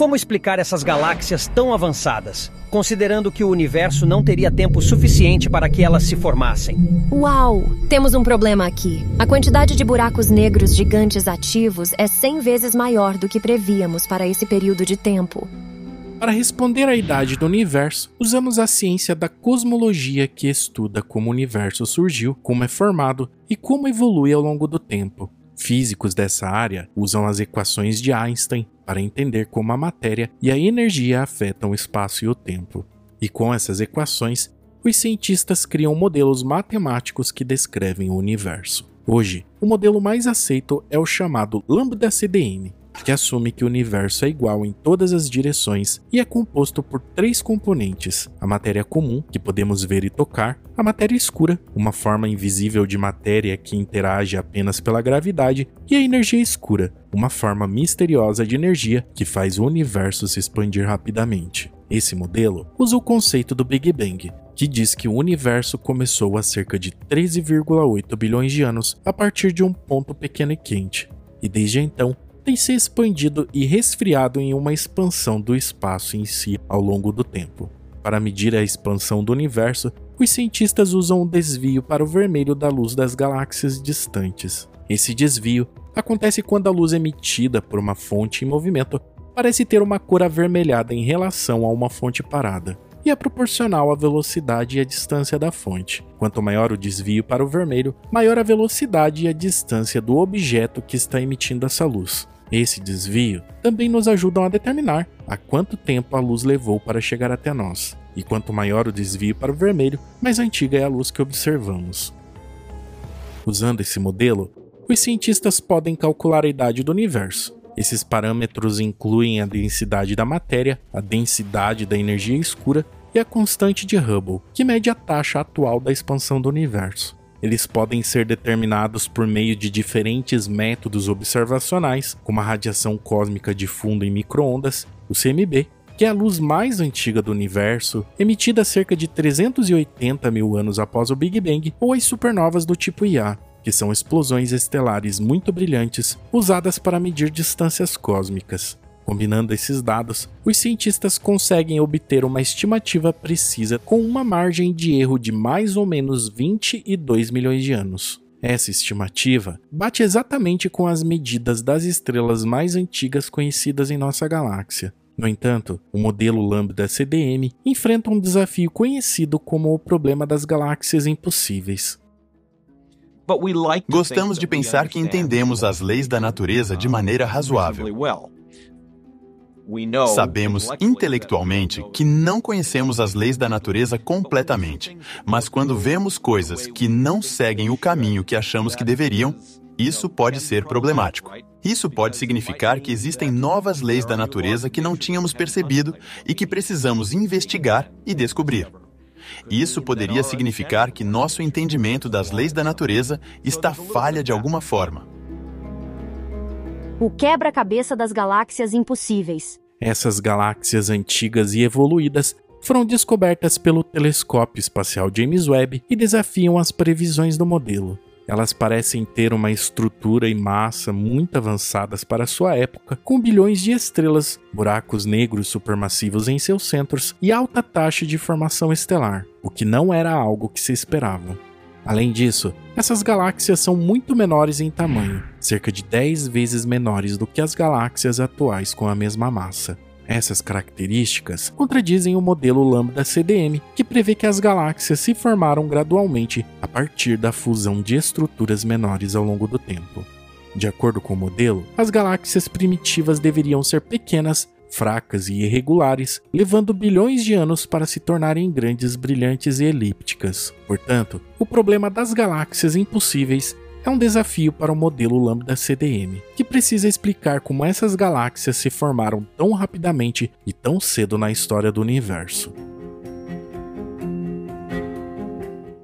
Como explicar essas galáxias tão avançadas, considerando que o universo não teria tempo suficiente para que elas se formassem? Uau! Temos um problema aqui. A quantidade de buracos negros gigantes ativos é 100 vezes maior do que prevíamos para esse período de tempo. Para responder à idade do universo, usamos a ciência da cosmologia que estuda como o universo surgiu, como é formado e como evolui ao longo do tempo. Físicos dessa área usam as equações de Einstein para entender como a matéria e a energia afetam o espaço e o tempo. E com essas equações, os cientistas criam modelos matemáticos que descrevem o universo. Hoje, o modelo mais aceito é o chamado Lambda-CDM, que assume que o universo é igual em todas as direções e é composto por três componentes: a matéria comum, que podemos ver e tocar, a matéria escura, uma forma invisível de matéria que interage apenas pela gravidade, e a energia escura, uma forma misteriosa de energia que faz o universo se expandir rapidamente. Esse modelo usa o conceito do Big Bang, que diz que o universo começou há cerca de 13,8 bilhões de anos a partir de um ponto pequeno e quente, e desde então tem se expandido e resfriado em uma expansão do espaço em si ao longo do tempo. Para medir a expansão do universo, os cientistas usam o desvio para o vermelho da luz das galáxias distantes. Esse desvio acontece quando a luz emitida por uma fonte em movimento parece ter uma cor avermelhada em relação a uma fonte parada e é proporcional à velocidade e à distância da fonte. Quanto maior o desvio para o vermelho, maior a velocidade e a distância do objeto que está emitindo essa luz. Esse desvio também nos ajuda a determinar a quanto tempo a luz levou para chegar até nós. E quanto maior o desvio para o vermelho, mais antiga é a luz que observamos. Usando esse modelo, os cientistas podem calcular a idade do universo. Esses parâmetros incluem a densidade da matéria, a densidade da energia escura e a constante de Hubble, que mede a taxa atual da expansão do universo. Eles podem ser determinados por meio de diferentes métodos observacionais, como a radiação cósmica de fundo em microondas, o CMB, que é a luz mais antiga do universo, emitida cerca de 380 mil anos após o Big Bang, ou as supernovas do tipo Ia, que são explosões estelares muito brilhantes usadas para medir distâncias cósmicas. Combinando esses dados, os cientistas conseguem obter uma estimativa precisa com uma margem de erro de mais ou menos 22 milhões de anos. Essa estimativa bate exatamente com as medidas das estrelas mais antigas conhecidas em nossa galáxia. No entanto, o modelo Lambda CDM enfrenta um desafio conhecido como o problema das galáxias impossíveis. Gostamos de pensar que entendemos as leis da natureza de maneira razoável. Sabemos intelectualmente que não conhecemos as leis da natureza completamente, mas quando vemos coisas que não seguem o caminho que achamos que deveriam, isso pode ser problemático. Isso pode significar que existem novas leis da natureza que não tínhamos percebido e que precisamos investigar e descobrir. Isso poderia significar que nosso entendimento das leis da natureza está falha de alguma forma. O quebra-cabeça das galáxias impossíveis. Essas galáxias antigas e evoluídas foram descobertas pelo telescópio espacial James Webb e desafiam as previsões do modelo. Elas parecem ter uma estrutura e massa muito avançadas para sua época, com bilhões de estrelas, buracos negros supermassivos em seus centros e alta taxa de formação estelar, o que não era algo que se esperava. Além disso, essas galáxias são muito menores em tamanho, cerca de 10 vezes menores do que as galáxias atuais com a mesma massa. Essas características contradizem o modelo Lambda CDM, que prevê que as galáxias se formaram gradualmente a partir da fusão de estruturas menores ao longo do tempo. De acordo com o modelo, as galáxias primitivas deveriam ser pequenas, fracas e irregulares, levando bilhões de anos para se tornarem grandes, brilhantes e elípticas. Portanto, o problema das galáxias impossíveis é um desafio para o modelo Lambda CDM, que precisa explicar como essas galáxias se formaram tão rapidamente e tão cedo na história do universo.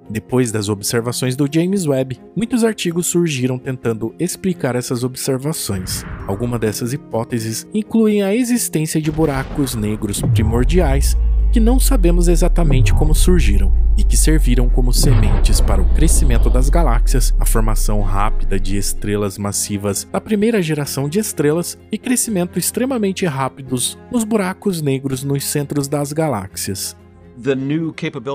Depois das observações do James Webb, muitos artigos surgiram tentando explicar essas observações. Algumas dessas hipóteses incluem a existência de buracos negros primordiais que não sabemos exatamente como surgiram e que serviram como sementes para o crescimento das galáxias, a formação rápida de estrelas massivas da primeira geração de estrelas e crescimento extremamente rápidos nos buracos negros nos centros das galáxias.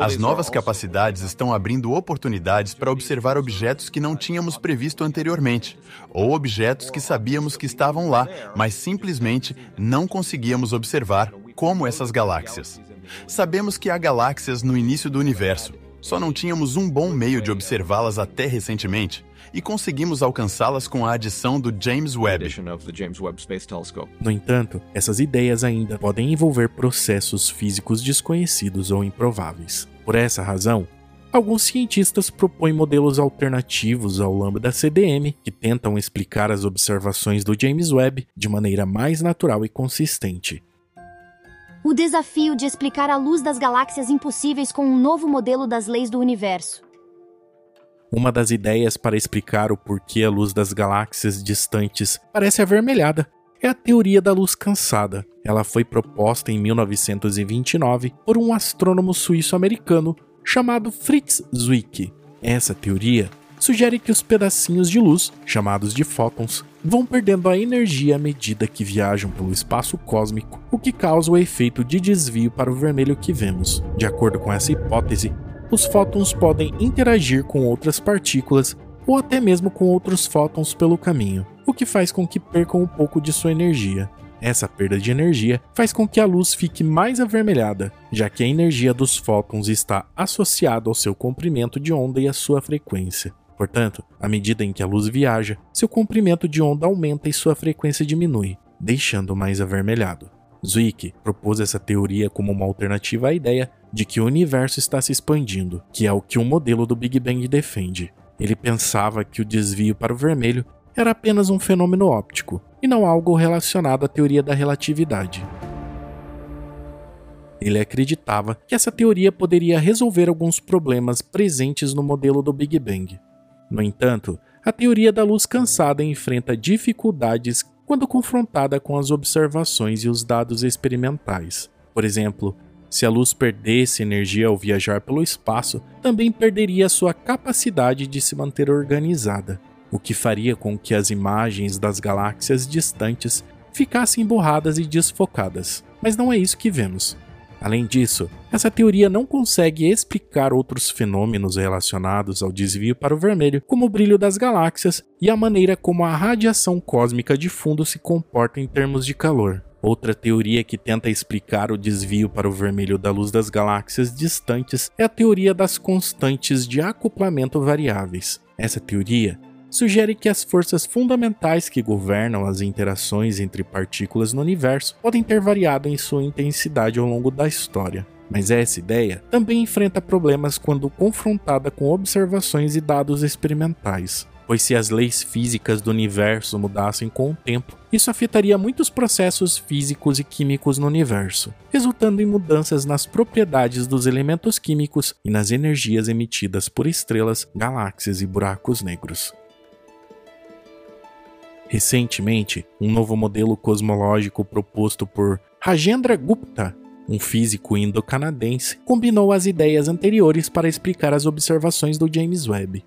As novas capacidades estão abrindo oportunidades para observar objetos que não tínhamos previsto anteriormente, ou objetos que sabíamos que estavam lá, mas simplesmente não conseguíamos observar, como essas galáxias. Sabemos que há galáxias no início do universo, só não tínhamos um bom meio de observá-las até recentemente e conseguimos alcançá-las com a adição do James Webb. No entanto, essas ideias ainda podem envolver processos físicos desconhecidos ou improváveis. Por essa razão, Alguns cientistas propõem modelos alternativos ao lambda CDM que tentam explicar as observações do James Webb de maneira mais natural e consistente. O desafio de explicar a luz das galáxias impossíveis com um novo modelo das leis do universo. Uma das ideias para explicar o porquê a luz das galáxias distantes parece avermelhada é a teoria da luz cansada. Ela foi proposta em 1929 por um astrônomo suíço-americano chamado Fritz Zwick. Essa teoria sugere que os pedacinhos de luz, chamados de fótons, vão perdendo a energia à medida que viajam pelo espaço cósmico, o que causa o efeito de desvio para o vermelho que vemos. De acordo com essa hipótese, os fótons podem interagir com outras partículas ou até mesmo com outros fótons pelo caminho, o que faz com que percam um pouco de sua energia. Essa perda de energia faz com que a luz fique mais avermelhada, já que a energia dos fótons está associada ao seu comprimento de onda e à sua frequência. Portanto, à medida em que a luz viaja, seu comprimento de onda aumenta e sua frequência diminui, deixando mais avermelhado. Zwick propôs essa teoria como uma alternativa à ideia de que o universo está se expandindo, que é o que o modelo do Big Bang defende. Ele pensava que o desvio para o vermelho era apenas um fenômeno óptico e não algo relacionado à teoria da relatividade. Ele acreditava que essa teoria poderia resolver alguns problemas presentes no modelo do Big Bang. No entanto, a teoria da luz cansada enfrenta dificuldades quando confrontada com as observações e os dados experimentais. Por exemplo, se a luz perdesse energia ao viajar pelo espaço, também perderia sua capacidade de se manter organizada, o que faria com que as imagens das galáxias distantes ficassem borradas e desfocadas. Mas não é isso que vemos. Além disso, essa teoria não consegue explicar outros fenômenos relacionados ao desvio para o vermelho, como o brilho das galáxias e a maneira como a radiação cósmica de fundo se comporta em termos de calor. Outra teoria que tenta explicar o desvio para o vermelho da luz das galáxias distantes é a teoria das constantes de acoplamento variáveis. Essa teoria sugere que as forças fundamentais que governam as interações entre partículas no universo podem ter variado em sua intensidade ao longo da história. Mas essa ideia também enfrenta problemas quando confrontada com observações e dados experimentais, pois se as leis físicas do universo mudassem com o tempo, isso afetaria muitos processos físicos e químicos no universo, resultando em mudanças nas propriedades dos elementos químicos e nas energias emitidas por estrelas, galáxias e buracos negros. Recentemente, um novo modelo cosmológico proposto por Rajendra Gupta, um físico indo-canadense, combinou as ideias anteriores para explicar as observações do James Webb.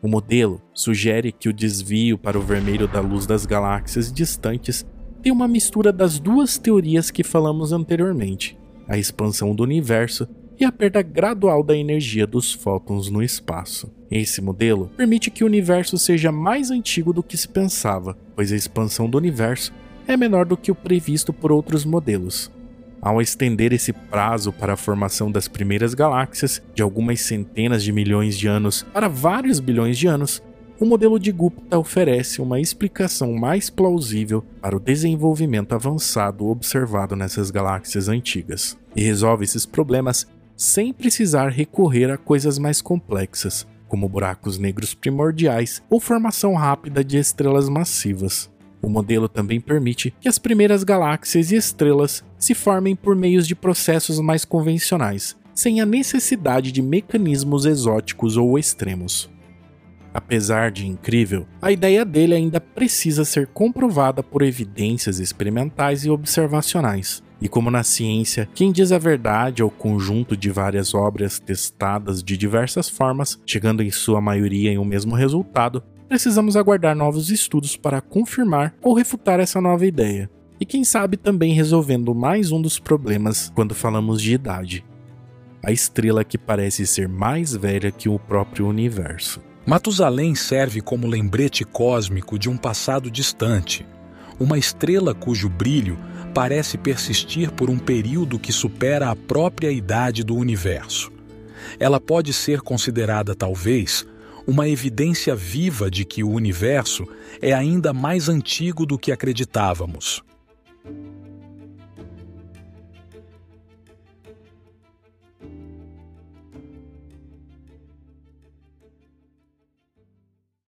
O modelo sugere que o desvio para o vermelho da luz das galáxias distantes tem uma mistura das duas teorias que falamos anteriormente: a expansão do universo e a perda gradual da energia dos fótons no espaço. Esse modelo permite que o universo seja mais antigo do que se pensava, pois a expansão do universo é menor do que o previsto por outros modelos. Ao estender esse prazo para a formação das primeiras galáxias, de algumas centenas de milhões de anos para vários bilhões de anos, o modelo de Gupta oferece uma explicação mais plausível para o desenvolvimento avançado observado nessas galáxias antigas, e resolve esses problemas sem precisar recorrer a coisas mais complexas, como buracos negros primordiais ou formação rápida de estrelas massivas. O modelo também permite que as primeiras galáxias e estrelas se formem por meios de processos mais convencionais, sem a necessidade de mecanismos exóticos ou extremos. Apesar de incrível, a ideia dele ainda precisa ser comprovada por evidências experimentais e observacionais E como na ciência, quem diz a verdade é o conjunto de várias obras testadas de diversas formas, chegando em sua maioria em um mesmo resultado, precisamos aguardar novos estudos para confirmar ou refutar essa nova ideia. E quem sabe também resolvendo mais um dos problemas quando falamos de idade. A estrela que parece ser mais velha que o próprio universo. Matusalém serve como lembrete cósmico de um passado distante, uma estrela cujo brilho parece persistir por um período que supera a própria idade do universo. Ela pode ser considerada, talvez, uma evidência viva de que o universo é ainda mais antigo do que acreditávamos.